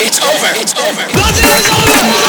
It's over. It's over. Nothing is over.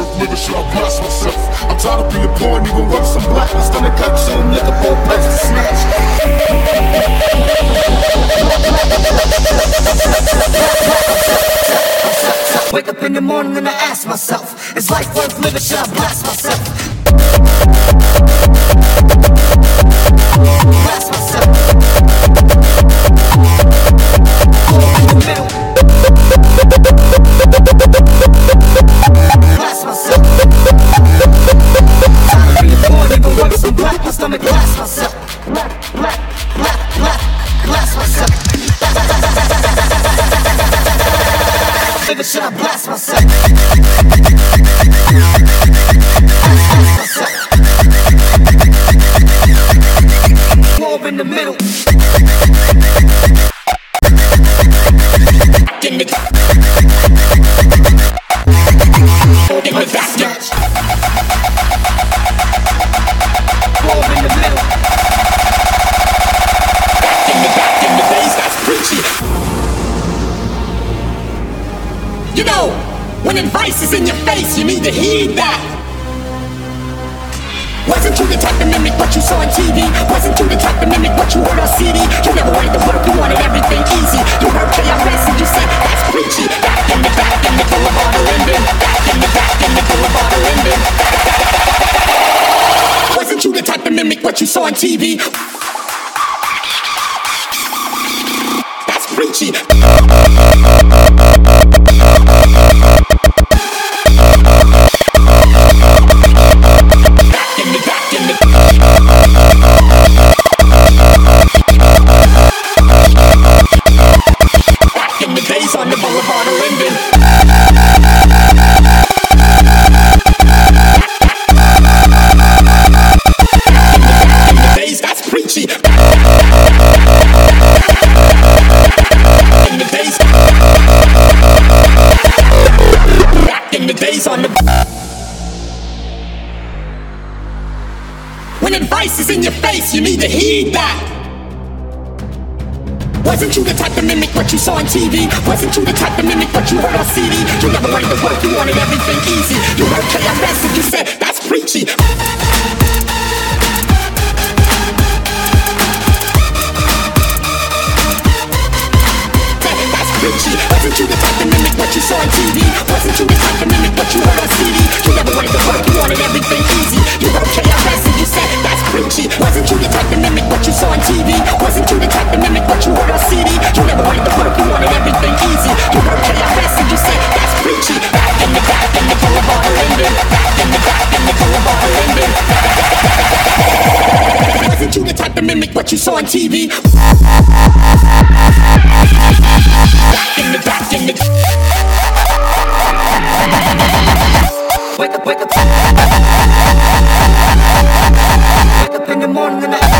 Work, nigga, should I blast myself? I'm tired of being poor and even worse, I'm black. My stomach got some liquor, four packs to snatch. Wake up in the morning and I ask myself, is life worth living? Should I blast myself? Blast myself. My blast myself. TV? Wasn't you the type to mimic what you saw on TV? Wasn't you the type to mimic what you heard on CD? You never wanted to work, you wanted everything easy. You heard KRS and you said, that's preachy. That's preachy. Wasn't you the type to mimic what you saw on TV? Wasn't you the type to mimic what you heard on CD? You never wanted to work, you wanted everything easy. You heard KRS and you said, that's preachy. Wasn't you the type to mimic what you saw on TV? Wasn't you the type to mimic what you heard on CD? You never wanted to work, you wanted everything easy. You heard KRS and you said, that's preachy. Back Wasn't you the type to mimic what you saw on TV? Back in the back in the Wake up, wake up. Wake up in the morning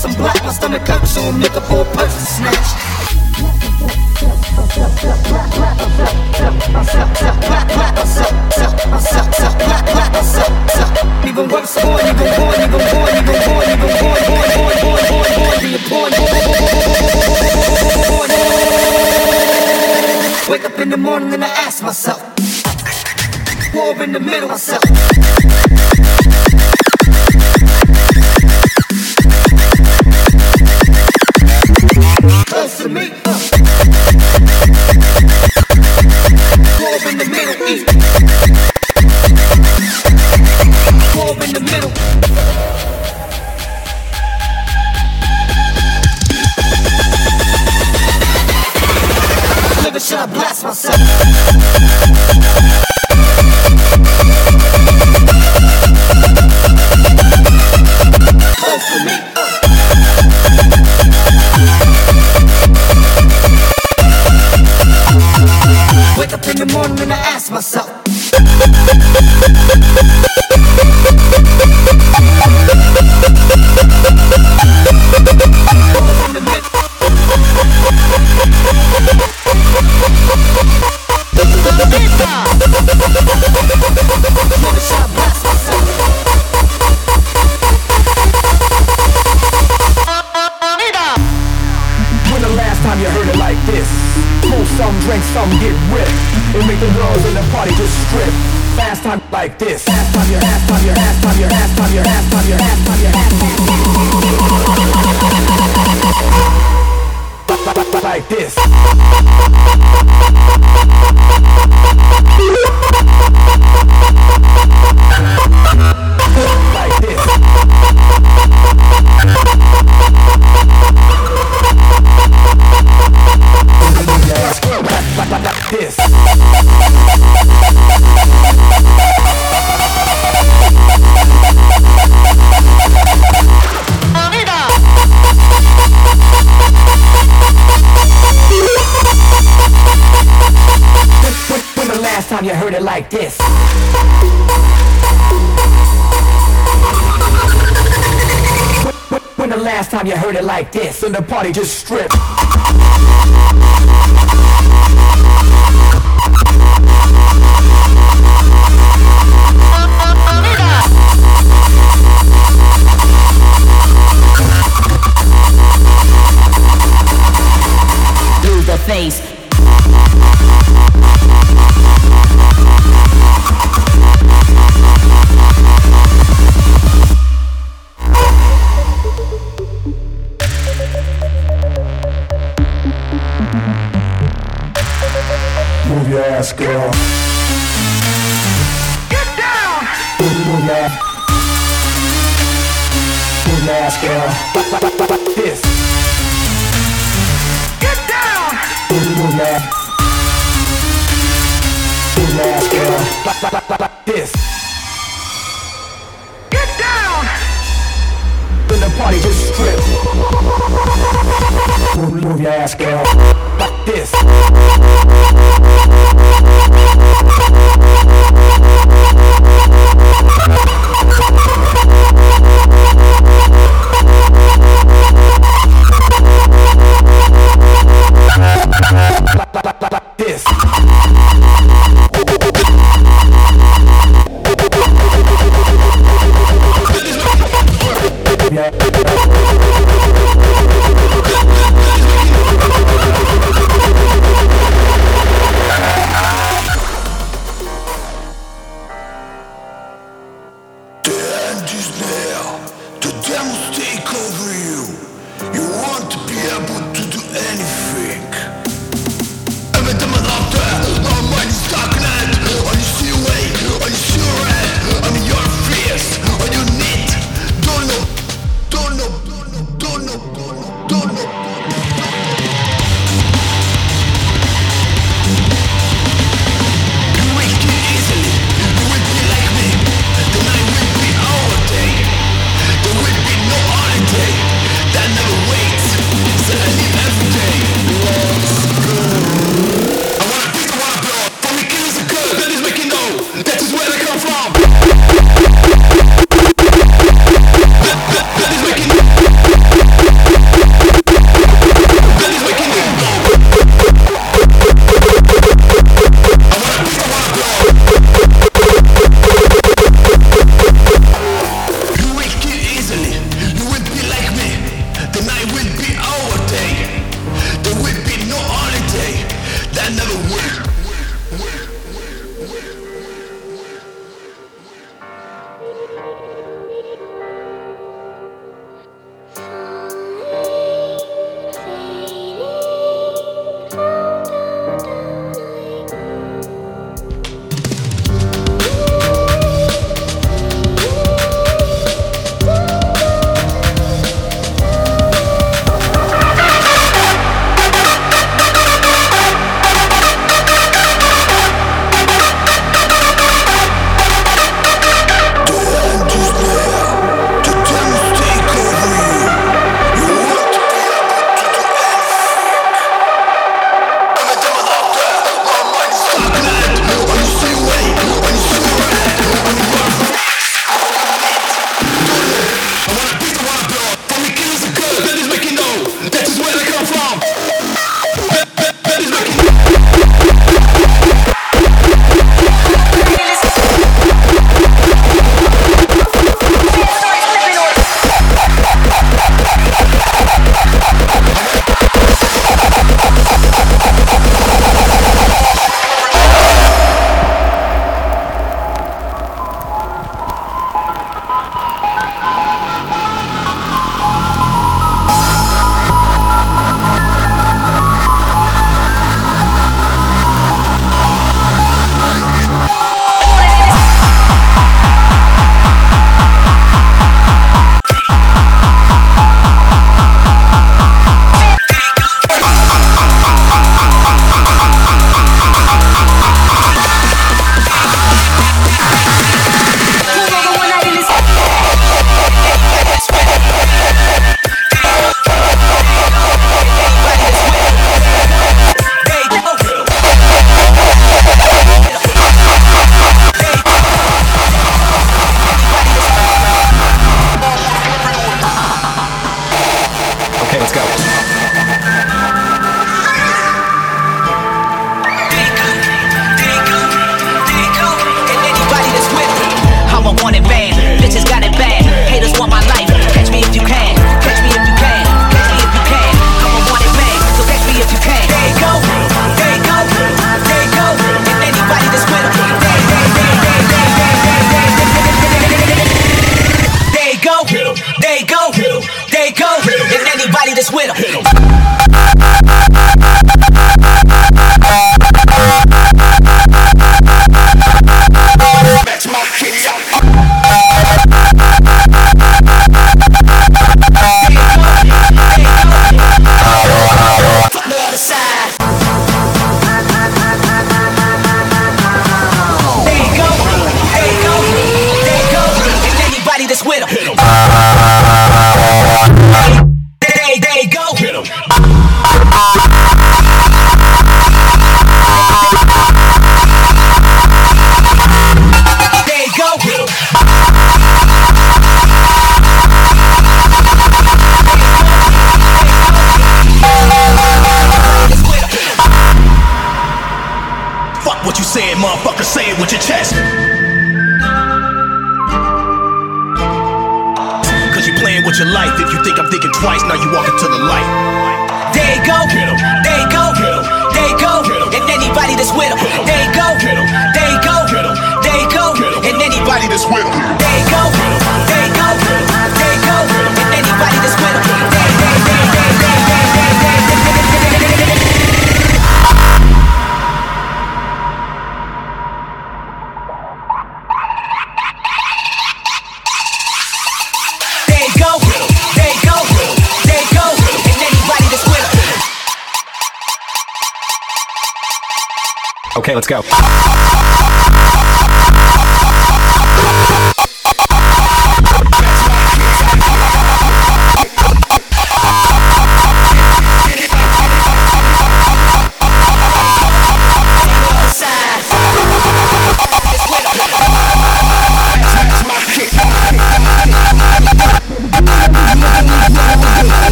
close and black. My stomach hurts, so for a whole person snatch. Even worse, born, even born, even born, even born, even born, born, born, born, born, born, born, born, born, born. Wake up in the morning and I ask myself, born, in the middle of born,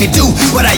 me do what I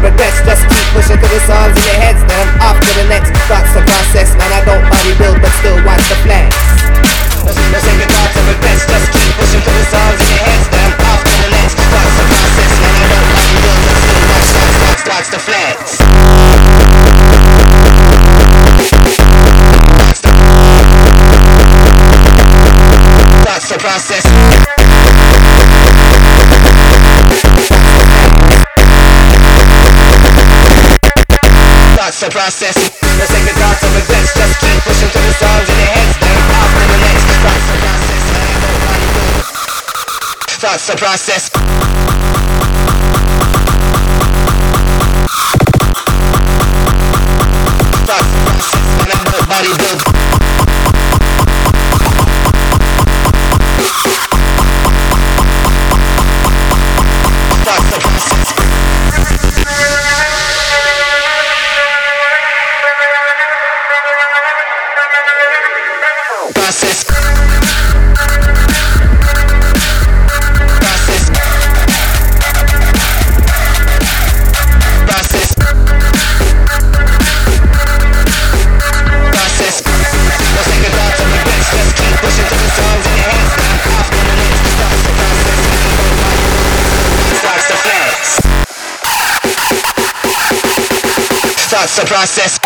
second thoughts just keep pushing to the songs in your heads. Then I'm off to the next. That's the process, man. I don't bodybuild, but still watch the flex. No, no second thoughts or regrets, just keep pushing to the songs in your heads. Then I'm off to the next. That's the process, man. I don't bodybuild, but still watch, watch, watch, watch the flex. That's the process. The process. Second thoughts or regrets, just keep pushing to the songs in your heads. Then off to the next. That's the process. That's the process. That's the process. bodybuild. Process.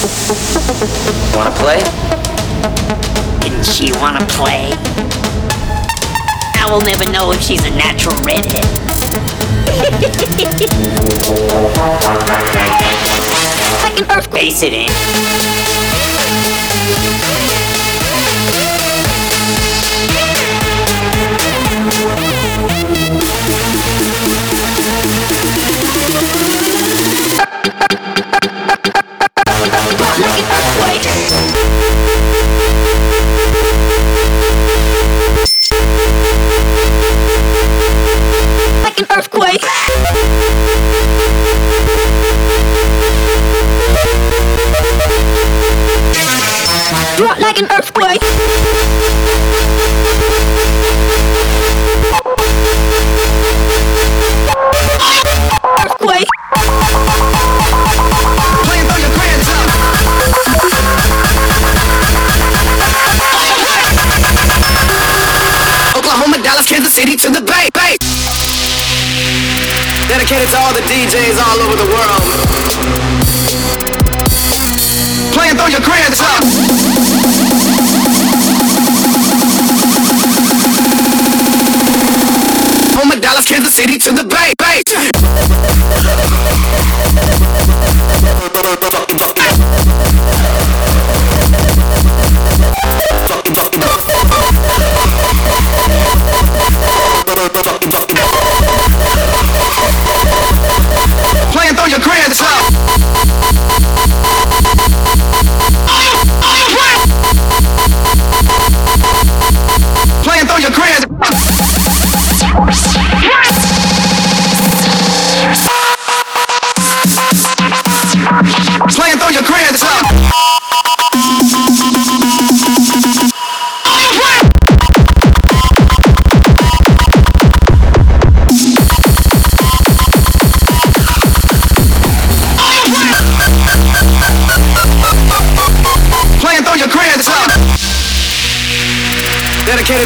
Wanna play? Didn't she wanna play? I will never know if she's a natural redhead. I it in.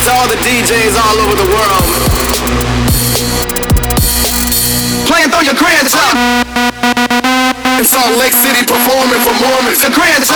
to all the DJs all over the world. Playing through your grands. It's all Lake City performing for Mormons. Your grands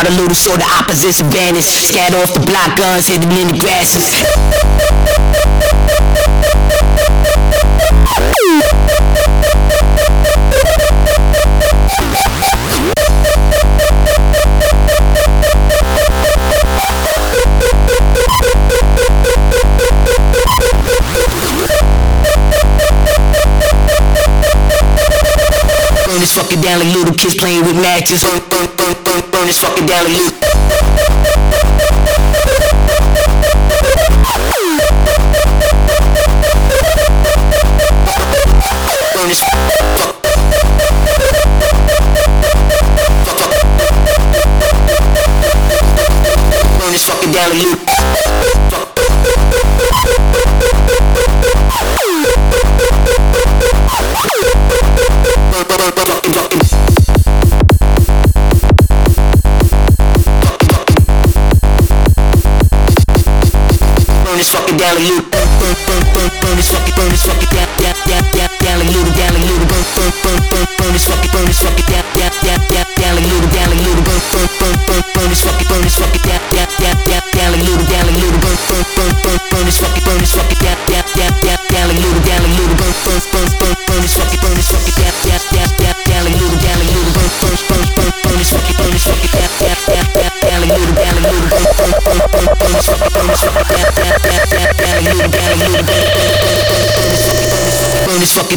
Shout a little so the opposition vanish. Scat off the block guns, hidden in the grasses. Burn this fucking down like little kids playing with matches just fucking down and. down to you.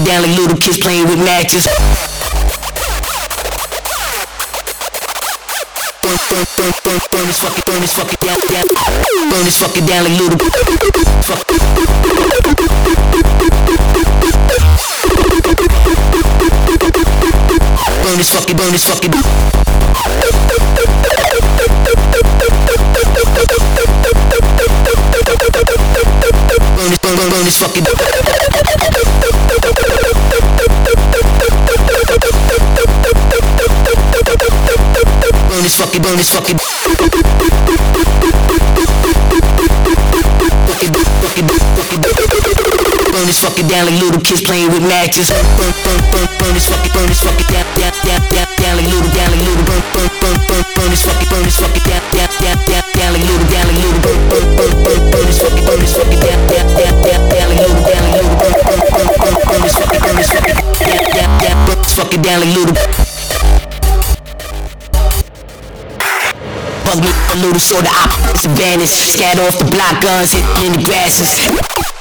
down like little kids playing with matches. Burn, burn, burn, burn, this fucking, down, down. Burn this fucking down like little fuck. Burn this fucking, burn this fucking. Burn this, burn, fucking. Burn this fucking Burn this fucking down like little kids playing with matches. Burn, burn, burn, burn, burn this fucking, burn this fucking down, down, down, down, down like little, down like little. Burn, burn, burn, burn, burn this fucking, burn this fucking down, down, down, down, down like little, down like little. Burn, burn, burn, a little so the opposite vanish. Scatter off the block guns, hit in the grasses.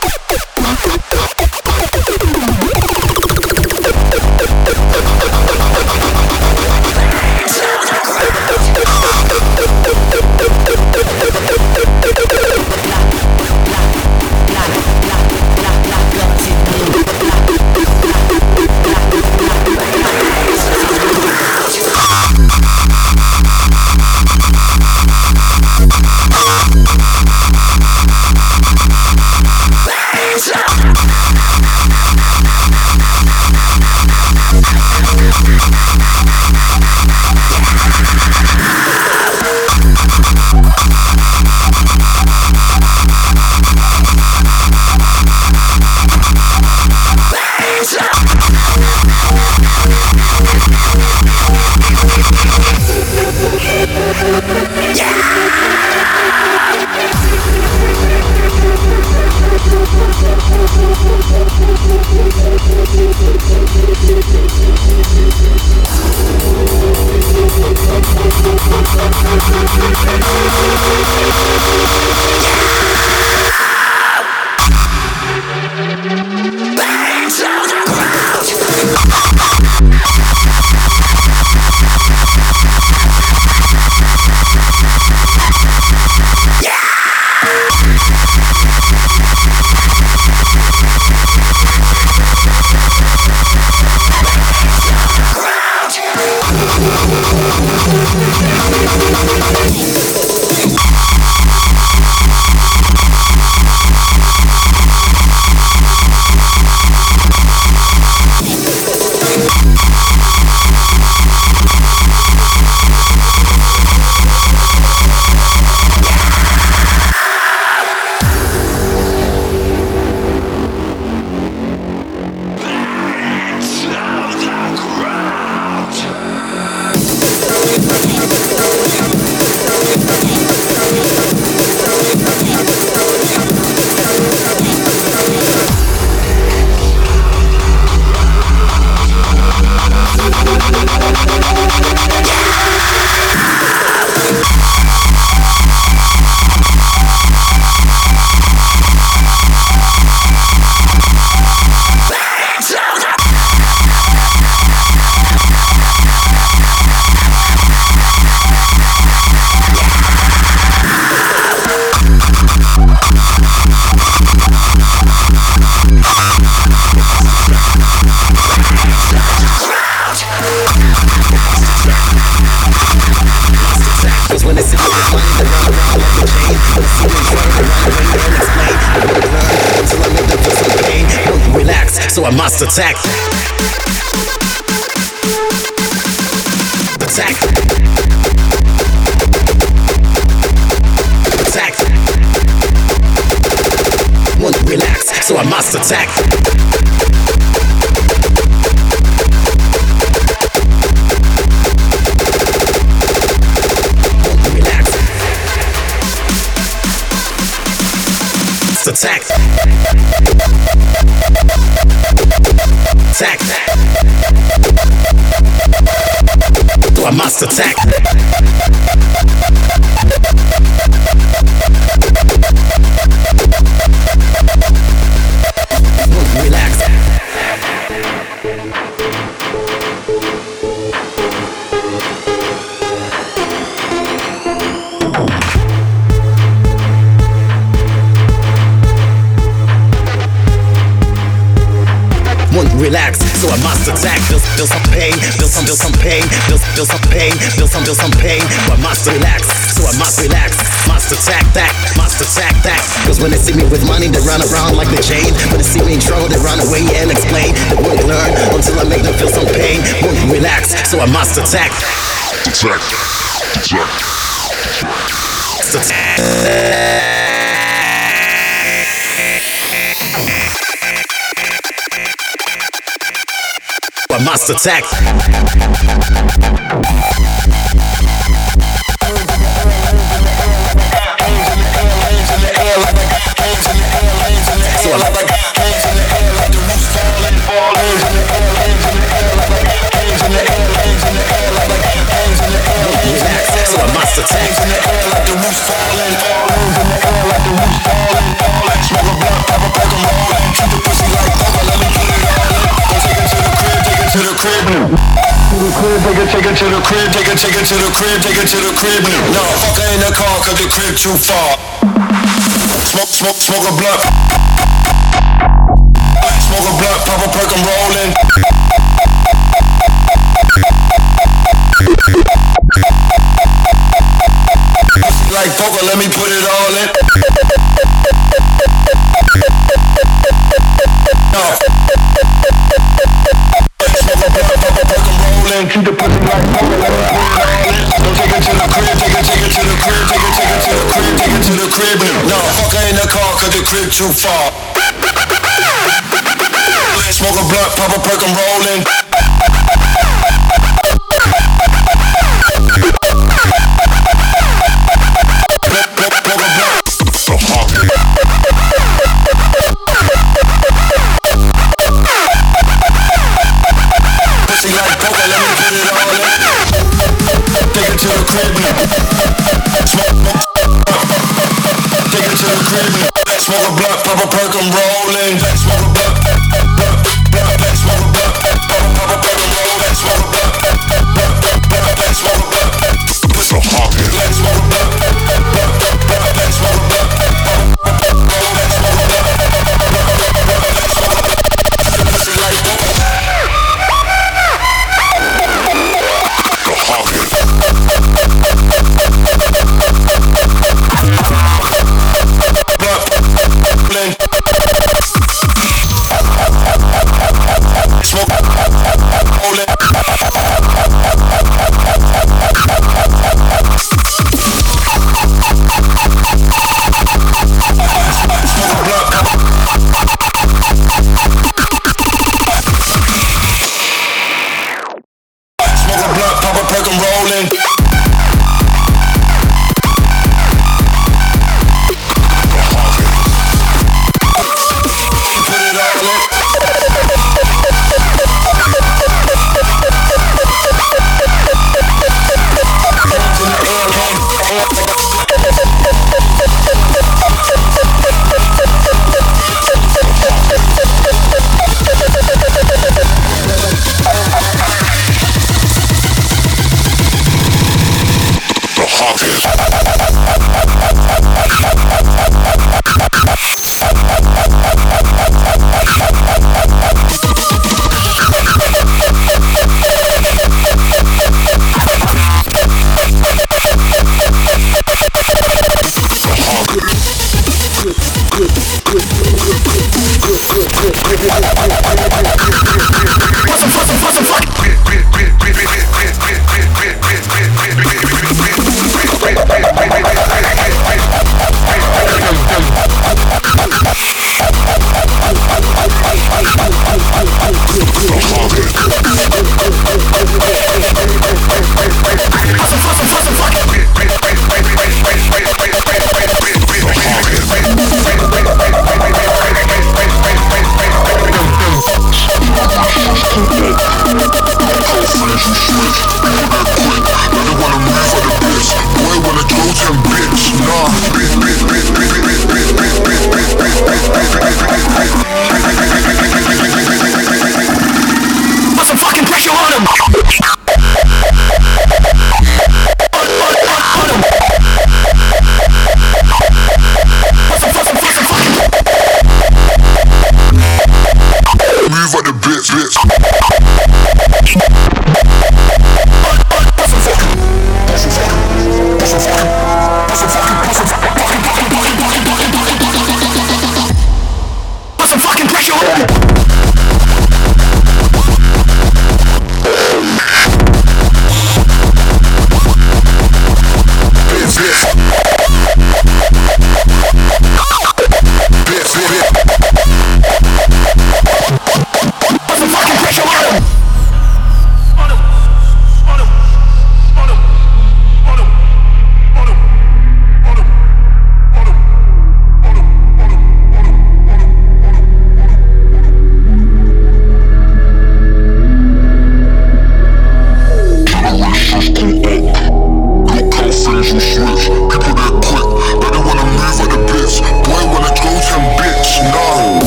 Attack. Pain, feel some, feel some pain, feel, feel some pain, feel some, feel some pain. But I must relax, so I must relax. Must attack that, must attack that. Cause when they see me with money, they run around like the chain. When they see me in trouble, they run away and explain. They won't learn until I make them feel some pain. Won't relax, so I must attack. Attack. Attack. Attack. I So must attack. Hands in the air like the roof's falling, fall hands in the air like the falling, falling. Smoke a blunt, pop a pack, I'm. Treat the pussy like poker, let me put it all crib, take it to the crib. Take it, take it to the crib, take it, take it to the crib, take it to the crib. No, fuck her in the car, cause the crib too far. Smoke, smoke, smoke a blunt. Smoke a blunt, pop a perk, I'm rolling. Like poker, let me put it all in. Too far. Smoke a blunt, pop a perk, I'm rolling.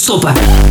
sopa.